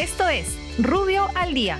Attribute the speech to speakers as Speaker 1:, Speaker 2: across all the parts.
Speaker 1: Esto es Rubio al Día.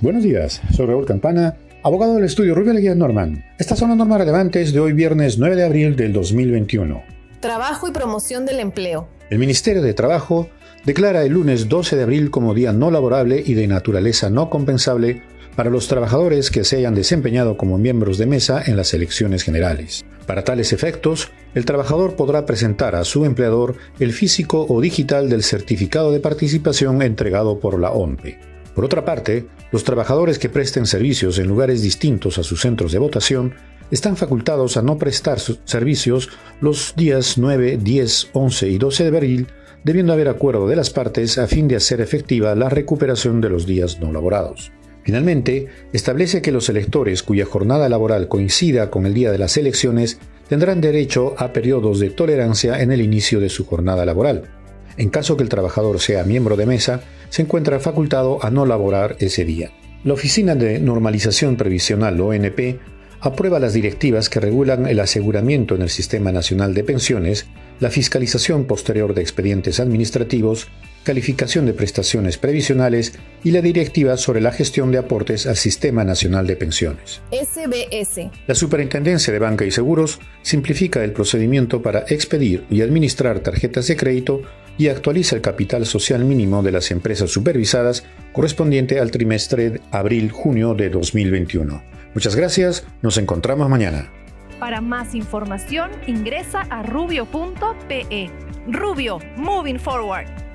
Speaker 2: Buenos días, soy Raúl Campana, abogado del estudio Rubio Leguía Norman. Estas son las normas relevantes de hoy viernes 9 de abril del 2021.
Speaker 3: Trabajo y promoción del empleo.
Speaker 2: El Ministerio de Trabajo declara el lunes 12 de abril como día no laborable y de naturaleza no compensable para los trabajadores que se hayan desempeñado como miembros de mesa en las elecciones generales. Para tales efectos, el trabajador podrá presentar a su empleador el físico o digital del certificado de participación entregado por la ONPE. Por otra parte, los trabajadores que presten servicios en lugares distintos a sus centros de votación están facultados a no prestar sus servicios los días 9, 10, 11 y 12 de abril, debiendo haber acuerdo de las partes a fin de hacer efectiva la recuperación de los días no laborados. Finalmente, establece que los electores cuya jornada laboral coincida con el día de las elecciones tendrán derecho a periodos de tolerancia en el inicio de su jornada laboral. En caso que el trabajador sea miembro de mesa, se encuentra facultado a no laborar ese día. La Oficina de Normalización Previsional, ONP, aprueba las directivas que regulan el aseguramiento en el Sistema Nacional de Pensiones, la fiscalización posterior de expedientes administrativos, calificación de prestaciones previsionales y la directiva sobre la gestión de aportes al Sistema Nacional de Pensiones.
Speaker 3: SBS.
Speaker 2: La Superintendencia de Banca y Seguros simplifica el procedimiento para expedir y administrar tarjetas de crédito y actualiza el capital social mínimo de las empresas supervisadas correspondiente al trimestre de abril-junio de 2021. Muchas gracias, nos encontramos mañana.
Speaker 1: Para más información ingresa a rubio.pe. Rubio, moving forward.